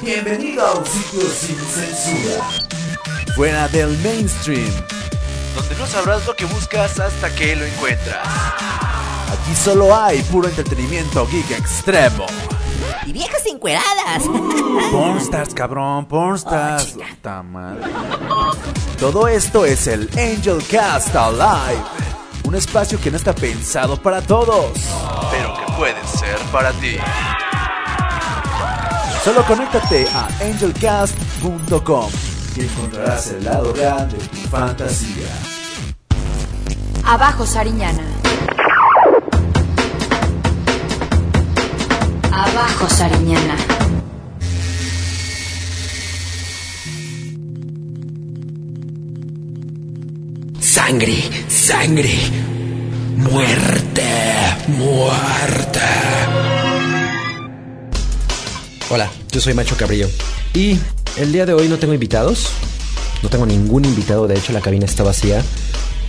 Bienvenido a un sitio sin censura. Fuera del mainstream. Donde no sabrás lo que buscas hasta que lo encuentras. Aquí solo hay puro entretenimiento geek extremo. Y viejas encueradas. Pornstars, cabrón, pornstars. Puta madre. Todo esto es el Angel Cast Alive. Un espacio que no está pensado para todos. Pero que puede ser para ti. Solo conéctate a angelcast.com y encontrarás el lado real de tu fantasía. Abajo Sariñana. Abajo Sariñana. Sangre, sangre. Muerte, muerte. Hola, yo soy Macho Cabrillo. Y el día de hoy no tengo invitados. No tengo ningún invitado, de hecho la cabina está vacía.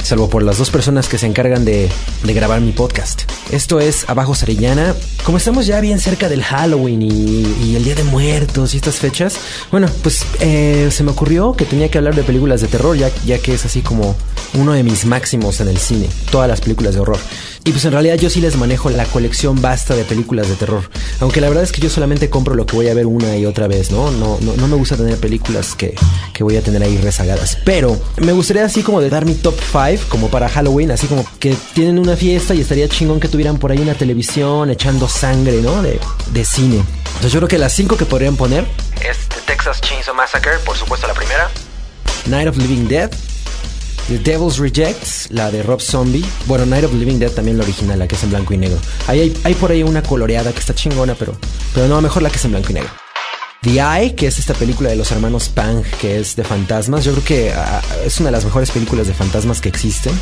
Salvo por las dos personas que se encargan de, de grabar mi podcast. Esto es Abajo Sarillana. Como estamos ya bien cerca del Halloween y, y el Día de Muertos y estas fechas, bueno, pues eh, se me ocurrió que tenía que hablar de películas de terror, ya, ya que es así como uno de mis máximos en el cine, todas las películas de horror. Y pues en realidad yo sí les manejo la colección basta de películas de terror. Aunque la verdad es que yo solamente compro lo que voy a ver una y otra vez, ¿no? No, no, no me gusta tener películas que, que voy a tener ahí rezagadas. Pero me gustaría así como de dar mi top 5 como para Halloween, así como que tienen una fiesta y estaría chingón que tuvieran por ahí una televisión echando sangre, ¿no? De, de cine. Entonces yo creo que las 5 que podrían poner es The Texas Chainsaw Massacre, por supuesto la primera. Night of Living Dead, The Devil's Rejects, la de Rob Zombie. Bueno, Night of Living Dead también la original, la que es en blanco y negro. Ahí hay, hay por ahí una coloreada que está chingona, pero, pero no, mejor la que es en blanco y negro. The Eye, que es esta película de los hermanos Pang, que es de fantasmas. Yo creo que uh, es una de las mejores películas de fantasmas que existen.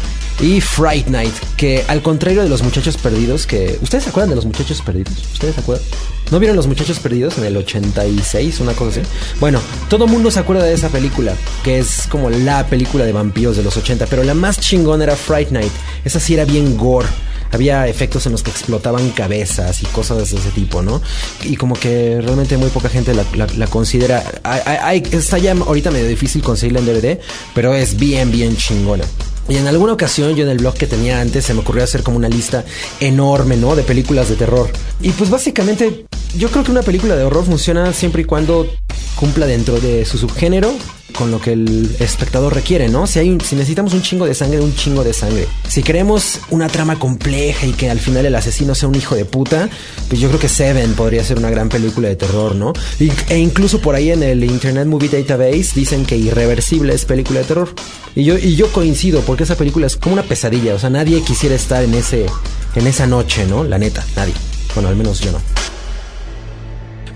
Y Fright Night, que al contrario de los muchachos perdidos, que... ¿Ustedes se acuerdan de los muchachos perdidos? ¿Ustedes se acuerdan? ¿No vieron los muchachos perdidos en el 86, una cosa así? Bueno, todo mundo se acuerda de esa película, que es como la película de vampiros de los 80, pero la más chingona era Fright Night. Esa sí era bien gore había efectos en los que explotaban cabezas y cosas de ese tipo, ¿no? Y como que realmente muy poca gente la, considera. Hay, está ya ahorita medio difícil conseguirla en DVD, pero es bien, bien chingona. Y en alguna ocasión yo en el blog que tenía antes se me ocurrió hacer como una lista enorme, ¿no? De películas de terror. Y pues básicamente yo creo que una película de horror funciona siempre y cuando cumpla dentro de su subgénero con lo que el espectador requiere, ¿no? Si, hay, si necesitamos un chingo de sangre, un chingo de sangre. Si queremos una trama compleja y que al final el asesino sea un hijo de puta, pues yo creo que Seven podría ser una gran película de terror, ¿no? Y, e incluso por ahí en el Internet Movie Database dicen que Irreversible es película de terror. Y yo, y yo coincido, porque esa película es como una pesadilla, o sea, nadie quisiera estar en, ese, en esa noche, ¿no? La neta, nadie. Bueno, al menos yo no.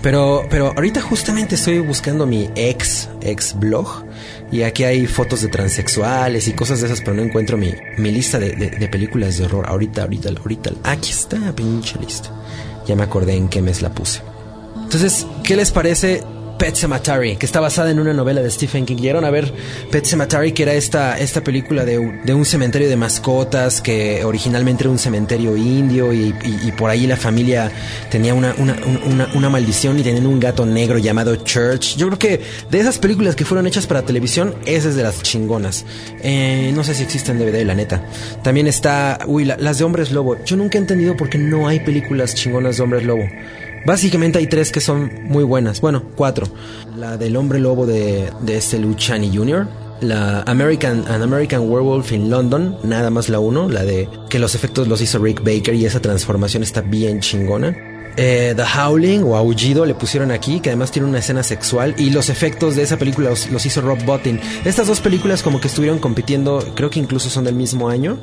Pero, pero ahorita justamente estoy buscando mi ex, ex blog. Y aquí hay fotos de transexuales y cosas de esas, pero no encuentro mi, mi lista de, de, de películas de horror. Ahorita, ahorita, ahorita. Aquí está, pinche lista. Ya me acordé en qué mes la puse. Entonces, ¿qué les parece Pet Sematary, que está basada en una novela de Stephen King. Llegaron a ver Pet Sematary, que era esta, esta película de, de un cementerio de mascotas, que originalmente era un cementerio indio y, y, por ahí la familia tenía una, una, una, maldición y tenían un gato negro llamado Church. Yo creo que de esas películas que fueron hechas para televisión, esa es de las chingonas. Eh, no sé si existe en DVD, la neta. También está, uy, la, las de Hombres Lobo. Yo nunca he entendido por qué no hay películas chingonas de Hombres Lobo. Básicamente hay tres que son muy buenas. Bueno, cuatro. La del hombre lobo de, de este Luciani Jr. La American, An American Werewolf in London, nada más la uno, la de que los efectos los hizo Rick Baker y esa transformación está bien chingona. Eh, The Howling o Aullido le pusieron aquí, que además tiene una escena sexual y los efectos de esa película los, hizo Rob Bottin. Estas dos películas como que estuvieron compitiendo, creo que incluso son del mismo año,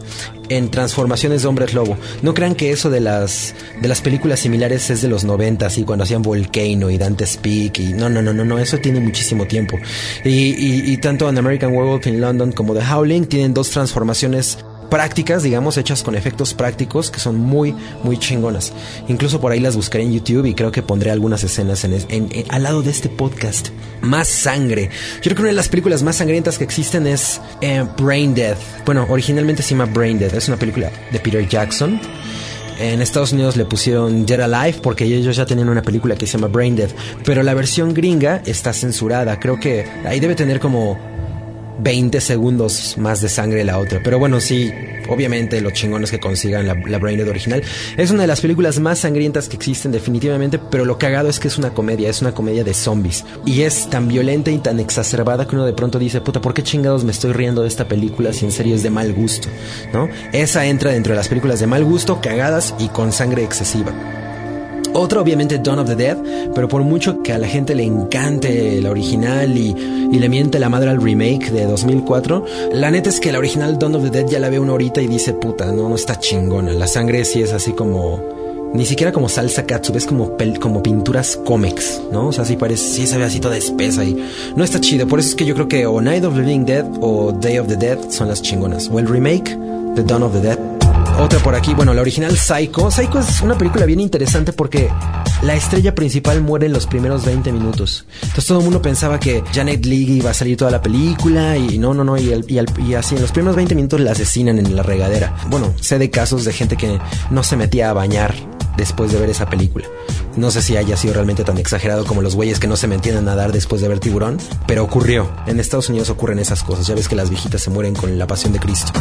en transformaciones de hombres lobo. No crean que eso de las de las películas similares es de los 90, así cuando hacían Volcano y Dante's Peak y no, no, no, no, no, eso tiene muchísimo tiempo. Y, y, y tanto en American Werewolf in London como The Howling tienen dos transformaciones prácticas, digamos, hechas con efectos prácticos que son muy, muy chingonas. Incluso por ahí las buscaré en YouTube y creo que pondré algunas escenas en, al lado de este podcast. Más sangre. Yo creo que una de las películas más sangrientas que existen es eh, Brain Death. Bueno, originalmente se llama Brain Death. Es una película de Peter Jackson. En Estados Unidos le pusieron Dead Alive porque ellos ya tenían una película que se llama Brain Dead. Pero la versión gringa está censurada. Creo que ahí debe tener como 20 segundos más de sangre la otra. Pero bueno, sí, obviamente los chingones que consigan la, la Brain Dead original. Es una de las películas más sangrientas que existen definitivamente, pero lo cagado es que es una comedia, es una comedia de zombies. Y es tan violenta y tan exacerbada que uno de pronto dice, puta, ¿por qué chingados me estoy riendo de esta película si en serio es de mal gusto? ¿No? Esa entra dentro de las películas de mal gusto, cagadas y con sangre excesiva. Otra obviamente Dawn of the Dead, pero por mucho que a la gente le encante la original y, le miente la madre al remake de 2004, la neta es que la original Dawn of the Dead ya la ve una horita y dice, puta, no, no está chingona. La sangre sí es así como... Ni siquiera como salsa katsu, ves como, pel, como pinturas cómics, ¿no? O sea, sí parece, sí se ve así toda espesa y no está chido. Por eso es que yo creo que o Night of the Living Dead o Day of the Dead son las chingonas. O el remake de Dawn of the Dead otra por aquí, bueno, la original Psycho. Psycho es una película bien interesante porque la estrella principal muere en los primeros 20 minutos. Entonces todo el mundo pensaba que Janet Leigh iba a salir toda la película y no, no, no, y, el, y, el, y, así en los primeros 20 minutos la asesinan en la regadera. Bueno, sé de casos de gente que no se metía a bañar después de ver esa película. No sé si haya sido realmente tan exagerado como los güeyes que no se metían a nadar después de ver tiburón, pero ocurrió. En Estados Unidos ocurren esas cosas. Ya ves que las viejitas se mueren con la pasión de Cristo.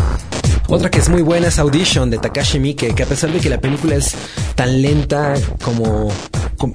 Otra que es muy buena es Audition de Takashi Miike, que a pesar de que la película es tan lenta como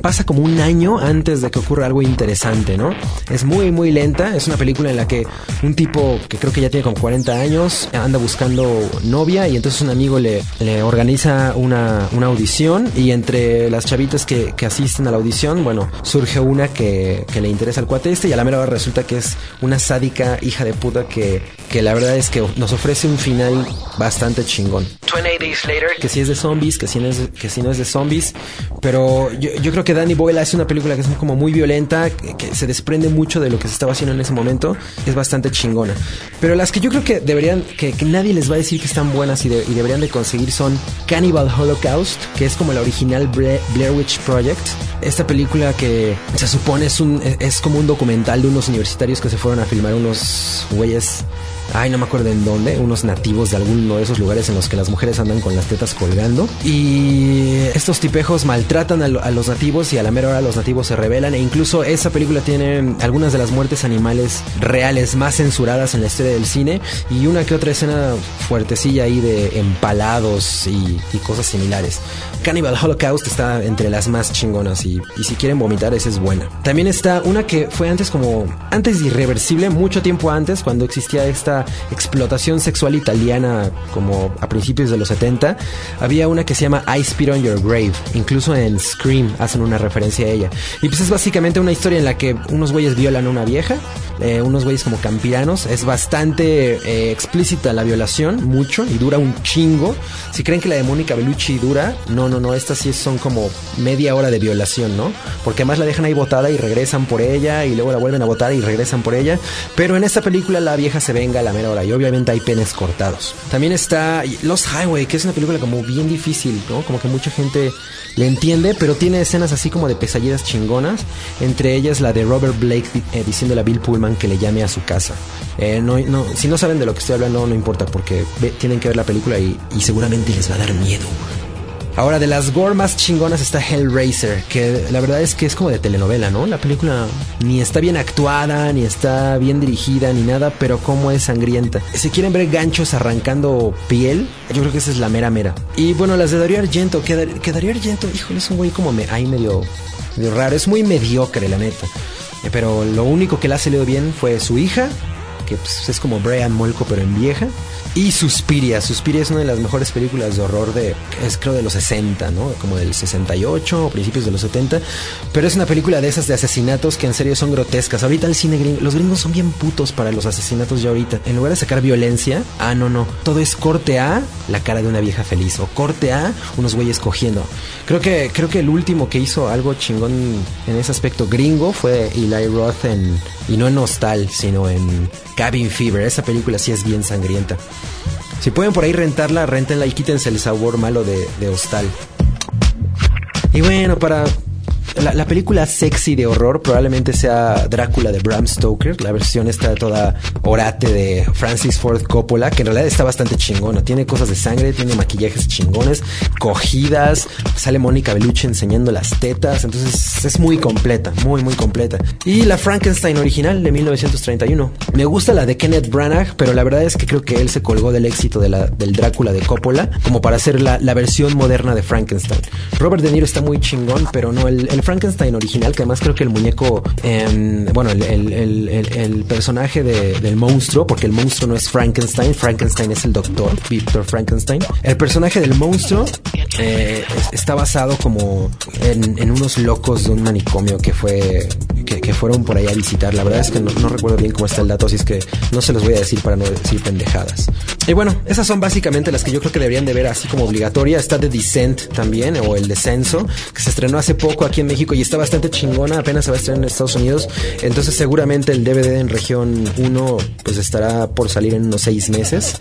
pasa como un año antes de que ocurra algo interesante, ¿no? Es muy, muy lenta. Es una película en la que un tipo que creo que ya tiene como 40 años anda buscando novia y entonces un amigo le, le organiza una, una, audición y entre las chavitas que, que, asisten a la audición, bueno, surge una que, que, le interesa al cuate este y a la mera hora resulta que es una sádica hija de puta que, que la verdad es que nos ofrece un final bastante chingón. 28 Days Later. Que si es de zombies, que si no es, que si no es de zombies, pero yo, yo creo que Danny Boyle hace una película que es como muy violenta, que, se desprende mucho de lo que se estaba haciendo en ese momento, es bastante chingona. Pero las que yo creo que deberían, que, nadie les va a decir que están buenas y, de, y, deberían de conseguir son Cannibal Holocaust, que es como la original Blair Witch Project. Esta película que se supone es, un, es como un documental de unos universitarios que se fueron a filmar unos güeyes ay, no me acuerdo en dónde, unos nativos de alguno de esos lugares en los que las mujeres andan con las tetas colgando. Y estos tipejos maltratan a, a, los nativos y a la mera hora los nativos se rebelan. E incluso esa película tiene algunas de las muertes animales reales más censuradas en la historia del cine. Y una que otra escena fuertecilla ahí de empalados y, y cosas similares. Cannibal Holocaust está entre las más chingonas y, y, si quieren vomitar esa es buena. También está una que fue antes como, antes irreversible, mucho tiempo antes, cuando existía esta explotación sexual italiana como a principios de los 70, había una que se llama I Spit on Your Grave. Incluso en Scream hacen una referencia a ella. Y pues es básicamente una historia en la que unos güeyes violan a una vieja, eh, unos güeyes como campiranos. Es bastante eh, explícita la violación, mucho, y dura un chingo. Si creen que la de Mónica Bellucci dura, no, no, no, estas sí son como media hora de violación, ¿no? Porque además la dejan ahí botada y regresan por ella, y luego la vuelven a botar y regresan por ella. Pero en esta película la vieja se venga a la mera hora, y obviamente hay penes cortados. También está Lost Highway, que es una película como bien difícil, ¿no? Como que mucha gente le entiende, pero tiene escenas así como de pesadillas chingonas, entre ellas la de Robert Blake eh, diciéndole a Bill Pullman que le llame a su casa. Eh, no, no, si no saben de lo que estoy hablando, no importa, porque tienen que ver la película y, seguramente les va a dar miedo. Ahora, de las gore más chingonas está Hellraiser, que la verdad es que es como de telenovela, ¿no? La película ni está bien actuada, ni está bien dirigida, ni nada, pero como es sangrienta. Si quieren ver ganchos arrancando piel, yo creo que esa es la mera mera. Y bueno, las de Darío Argento, que, Darío Argento, híjole, es un güey como ahí medio raro, es muy mediocre, la neta. Pero lo único que le ha salido bien fue su hija, que pues, es como Brian Molko, pero en vieja. Y Suspiria. Suspiria es una de las mejores películas de horror de, es creo de los 60, ¿no? Como del 68 o principios de los 70. Pero es una película de esas de asesinatos que en serio son grotescas. Ahorita el cine gringo, los gringos son bien putos para los asesinatos ya ahorita. En lugar de sacar violencia, ah, no, no. Todo es corte A, la cara de una vieja feliz. O corte A, unos güeyes cogiendo. Creo que, creo que el último que hizo algo chingón en ese aspecto gringo fue Eli Roth en, y no en Hostal, sino en Cabin Fever. Esa película sí es bien sangrienta. Si pueden por ahí rentarla, rentenla y quítense el sabor malo de, de Hostal. Y bueno, para la, la película sexy de horror probablemente sea Drácula de Bram Stoker. La versión está toda orate de Francis Ford Coppola, que en realidad está bastante chingona. Tiene cosas de sangre, tiene maquillajes chingones, cogidas, sale Mónica Bellucci enseñando las tetas. Entonces es muy completa, muy, muy completa. Y la Frankenstein original de 1931. Me gusta la de Kenneth Branagh, pero la verdad es que creo que él se colgó del éxito de la, del Drácula de Coppola como para hacer la, la versión moderna de Frankenstein. Robert De Niro está muy chingón, pero no el, el Frankenstein original, que además creo que el muñeco, eh, bueno, el, personaje de, del monstruo, porque el monstruo no es Frankenstein, Frankenstein es el doctor, Victor Frankenstein. El personaje del monstruo eh, está basado como en, unos locos de un manicomio que fue que, que, fueron por ahí a visitar. La verdad es que no, no, recuerdo bien cómo está el dato, así es que no se los voy a decir para no decir pendejadas. Y bueno, esas son básicamente las que yo creo que deberían de ver así como obligatoria. Está The Descent también, o El Descenso, que se estrenó hace poco aquí en México y está bastante chingona, apenas se va a estrenar en Estados Unidos. Entonces seguramente el DVD en región 1 pues estará por salir en unos 6 meses.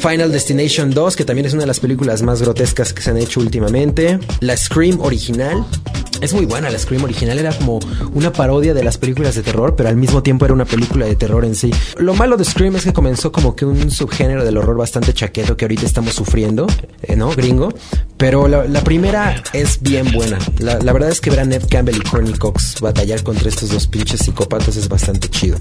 Final Destination 2, que también es una de las películas más grotescas que se han hecho últimamente. La Scream original. Es muy buena la Scream original, era como una parodia de las películas de terror, pero al mismo tiempo era una película de terror en sí. Lo malo de Scream es que comenzó como que un subgénero del horror bastante chaqueto que ahorita estamos sufriendo, eh, ¿no? Gringo. Pero la, primera es bien buena. La, la, verdad es que ver a Ned Campbell y Courtney Cox batallar contra estos dos pinches psicópatas es bastante chido.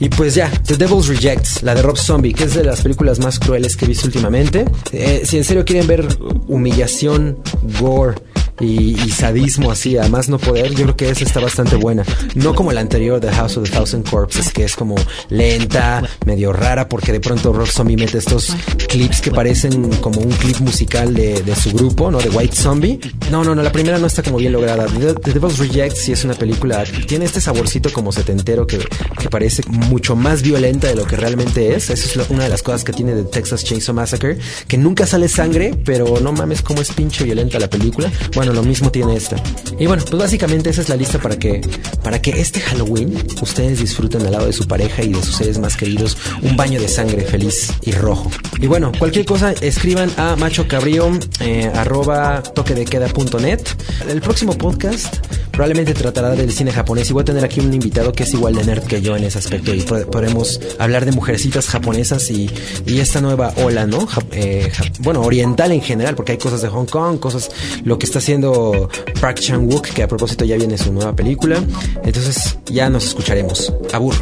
Y pues ya, The Devil's Rejects, la de Rob Zombie, que es de las películas más crueles que he visto últimamente. Eh, si en serio quieren ver humillación, gore, y, sadismo así, además no poder, yo creo que esa está bastante buena. No como la anterior de House of the Thousand Corpses, que es como lenta, medio rara, porque de pronto Rob Zombie mete estos clips que parecen como un clip musical de, su grupo, ¿no? De White Zombie. No, no, no, la primera no está como bien lograda. The, Devil's Reject sí es una película, tiene este saborcito como setentero que, que parece mucho más violenta de lo que realmente es. Esa es lo, una de las cosas que tiene de Texas Chainsaw Massacre, que nunca sale sangre, pero no mames cómo es pinche violenta la película. Lo mismo tiene esta. Y bueno, pues básicamente esa es la lista para que, para que este Halloween ustedes disfruten al lado de su pareja y de sus seres más queridos un baño de sangre feliz y rojo. Y bueno, cualquier cosa, escriban a macho cabrío, eh, arroba toquedequeda.net. El próximo podcast probablemente tratará del cine japonés y voy a tener aquí un invitado que es igual de nerd que yo en ese aspecto y podremos hablar de mujercitas japonesas y, y esta nueva ola, ¿no? Eh, bueno, oriental en general, porque hay cosas de Hong Kong, cosas, lo que está haciendo Park Chan-wook, que a propósito ya viene su nueva película. Entonces ya nos escucharemos. Abur.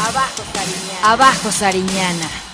Abajo, Sariñana. Abajo, Sariñana.